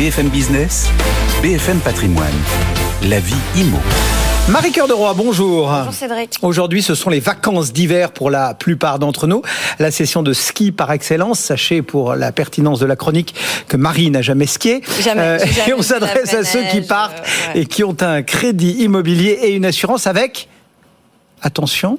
BFM Business, BFM Patrimoine, la vie IMO. Marie-Cœur de Roy, bonjour. Bonjour Cédric. Aujourd'hui, ce sont les vacances d'hiver pour la plupart d'entre nous. La session de ski par excellence. Sachez pour la pertinence de la chronique que Marie n'a jamais skié. Jamais, Euh, jamais et on s'adresse à ceux qui partent euh, ouais. et qui ont un crédit immobilier et une assurance avec, attention,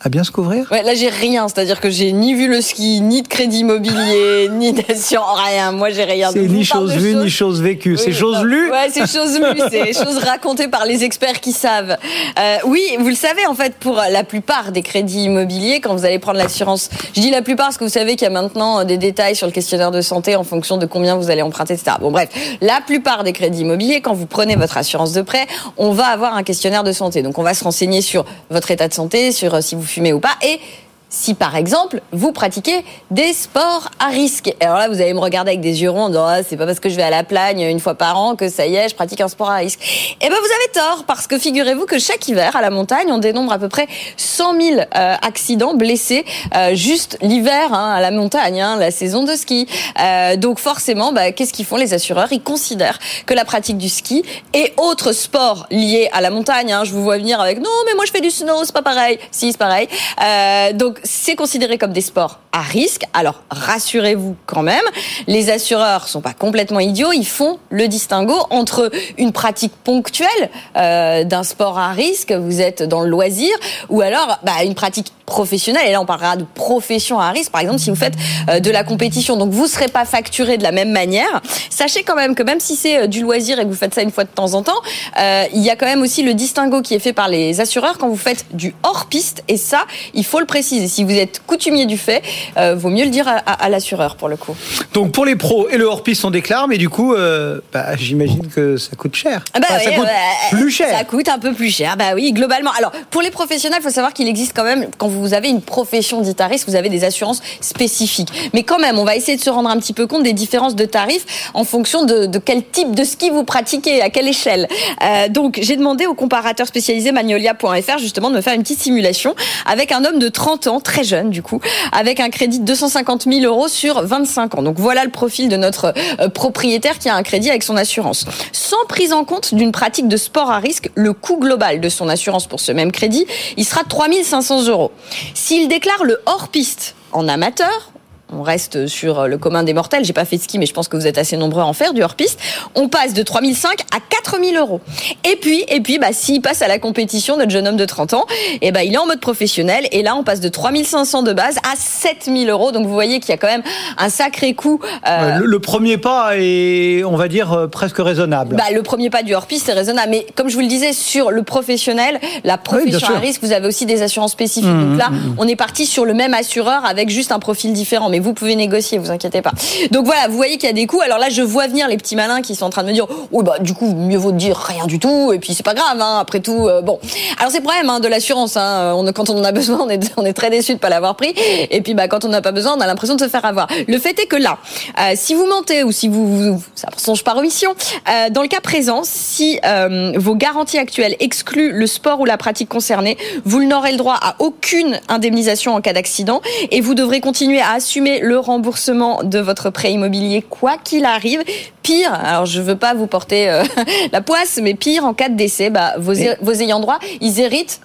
à bien se couvrir? Ouais, là j'ai rien, c'est-à-dire que j'ai ni vu le ski, ni de crédit immobilier, ni d'assurance, rien. Moi j'ai rien. C'est Donc, je ni chose vue, ni chose vécue. C'est chose lue. Ouais, c'est chose lue, c'est chose racontée par les experts qui savent. Euh, oui, vous le savez, en fait, pour la plupart des crédits immobiliers, quand vous allez prendre l'assurance, je dis la plupart parce que vous savez qu'il y a maintenant des détails sur le questionnaire de santé en fonction de combien vous allez emprunter, etc. Bon, bref, la plupart des crédits immobiliers, quand vous prenez votre assurance de prêt, on va avoir un questionnaire de santé. Donc, on va se renseigner sur votre état de santé, sur euh, si vous fumez ou pas, et si par exemple vous pratiquez des sports à risque. Alors là, vous allez me regarder avec des yeux ronds en disant ah, c'est pas parce que je vais à la plagne une fois par an que ça y est, je pratique un sport à risque. Eh ben vous avez tort parce que figurez-vous que chaque hiver à la montagne, on dénombre à peu près 100 000 euh, accidents blessés euh, juste l'hiver hein, à la montagne, hein, la saison de ski. Euh, donc forcément, bah, qu'est-ce qu'ils font les assureurs? Ils considèrent que la pratique du ski et autres sports liés à la montagne. Hein, je vous vois venir avec non mais moi je fais du snow, c'est pas pareil. Si c'est pareil. Euh, c'est considéré comme des sports à risque. Alors rassurez-vous quand même, les assureurs sont pas complètement idiots. Ils font le distinguo entre une pratique ponctuelle euh, d'un sport à risque, vous êtes dans le loisir, ou alors bah, une pratique professionnelle. Et là on parlera de profession à risque. Par exemple, si vous faites euh, de la compétition, donc vous serez pas facturé de la même manière. Sachez quand même que même si c'est euh, du loisir et que vous faites ça une fois de temps en temps, euh, il y a quand même aussi le distinguo qui est fait par les assureurs quand vous faites du hors piste. Et ça, il faut le préciser. Si vous êtes coutumier du fait, euh, vaut mieux le dire à, à- à l'assureur pour le coup. Donc pour les pros et le hors-piste, on déclare, mais du coup, euh, bah, j'imagine que ça coûte cher. Ah bah Enfin, ça coûte plus cher. Ça coûte un peu plus cher. Bah oui, globalement. Alors, pour les professionnels, il faut savoir qu'il existe quand même, quand vous avez une profession dite vous avez des assurances spécifiques. Mais quand même, on va essayer de se rendre un petit peu compte des différences de tarifs en fonction de, quel type de ski vous pratiquez, à quelle échelle. Euh, donc, j'ai demandé au comparateur spécialisé magnolia.fr justement de me faire une petite simulation avec un homme de 30 ans, très jeune du coup, avec un crédit de 250 000 euros sur 25 ans. Donc voilà le profil de notre euh, propriétaire qui a un crédit avec son assurance. Sans prise en compte d'une pratique de sport à risque, le coût global de son assurance pour ce même crédit, il sera de 3 500 euros. S'il déclare le hors-piste en amateur, on reste sur le commun des mortels. J'ai pas fait de ski, mais je pense que vous êtes assez nombreux à en faire du hors-piste. On passe de 3005 à 4000 euros. Et puis, et puis, bah, s'il passe à la compétition, notre jeune homme de 30 ans, et ben, il est en mode professionnel. Et là, on passe de 3500 de base à 7000 euros. Donc, vous voyez qu'il y a quand même un sacré coût. euh, le, le premier pas est, on va dire, euh, presque raisonnable. bah, le premier pas du hors-piste, c'est raisonnable. Mais comme je vous le disais, sur le professionnel, la profession sûr. à risque, vous avez aussi des assurances spécifiques. Mmh, Donc là, on est parti sur le même assureur avec juste un profil différent. Mais vous pouvez négocier, vous inquiétez pas. Donc voilà, vous voyez qu'il y a des coûts. Alors là, je vois venir les petits malins qui sont en train de me dire, oui, bah, du coup, mieux vaut dire rien du tout. Et puis, c'est pas grave, hein, après tout. euh, bon. Alors, c'est le problème, hein, de l'assurance, hein. Quand on en a besoin, on est, on est très déçu de pas l'avoir pris. Et puis, bah, quand on n'a pas besoin, on a l'impression de se faire avoir. Le fait est que là, euh, si vous mentez ou si vous, vous ça songe par omission, euh, dans le cas présent, si euh, vos garanties actuelles excluent le sport ou la pratique concernée, vous n'aurez le droit à aucune indemnisation en cas d'accident et vous devrez continuer à assumer le remboursement de votre prêt immobilier quoi qu'il arrive. Pire, alors je veux pas vous porter euh, la poisse, mais pire en cas de décès, bah, vos, vos ayants droit, ils héritent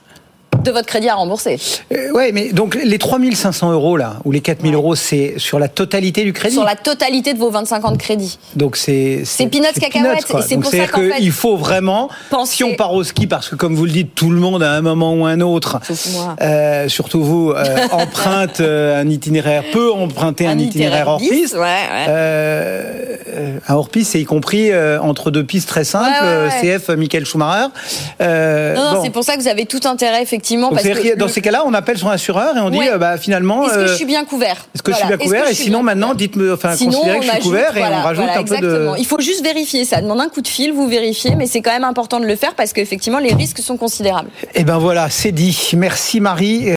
de votre crédit à rembourser. Euh, ouais, mais donc les 3500 euros là, ou les 4000 Ouais. euros, c'est sur la totalité du crédit. Sur la totalité de vos 25 ans de crédit. Donc c'est C'est peanuts cacahuètes, c'est pour ça qu'en fait, qu'il faut vraiment, pensez- si on part au ski, parce que comme vous le dites, tout le monde à un moment ou un autre, euh, surtout vous, euh, emprunte un itinéraire, peut emprunter un, itinéraire hors 10, piste. Ouais, ouais. Un hors piste, c'est y compris entre deux pistes très simples, CF Michael Schumacher. Non, non, bon. c'est pour ça que vous avez tout intérêt, effectivement. Parce que dans ces cas-là, on appelle son assureur et on dit, Ouais. euh, bah finalement, Est-ce que euh, je suis bien couvert? est-ce que je suis bien couvert? Et sinon, maintenant, dites-moi, enfin, Sinon, considérez on que je suis couvert et on rajoute voilà, un peu exactement. de. Il faut juste vérifier. Ça demande un coup de fil, vous vérifiez, mais c'est quand même important de le faire parce qu'effectivement, les risques sont considérables. Eh ben voilà, c'est dit. Merci Marie.